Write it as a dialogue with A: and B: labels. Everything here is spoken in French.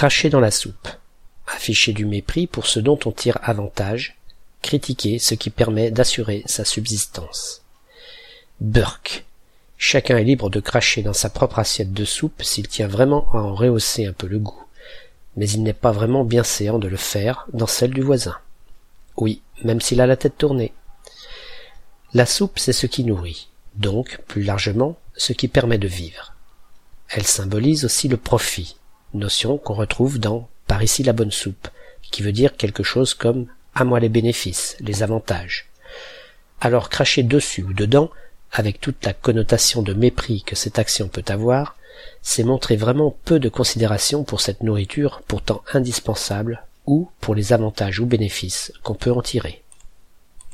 A: Cracher dans la soupe. Afficher du mépris pour ce dont on tire avantage. Critiquer ce qui permet d'assurer sa subsistance. Burk. Chacun est libre de cracher dans sa propre assiette de soupe s'il tient vraiment à en rehausser un peu le goût. Mais il n'est pas vraiment bien séant de le faire dans celle du voisin. Oui, même s'il a la tête tournée. La soupe, c'est ce qui nourrit, donc, plus largement, ce qui permet de vivre. Elle symbolise aussi le profit, notion qu'on retrouve dans Par ici la bonne soupe, qui veut dire quelque chose comme À moi les bénéfices, les avantages. Alors cracher dessus ou dedans, avec toute la connotation de mépris que cette action peut avoir, c'est montrer vraiment peu de considération pour cette nourriture pourtant indispensable ou pour les avantages ou bénéfices qu'on peut en tirer.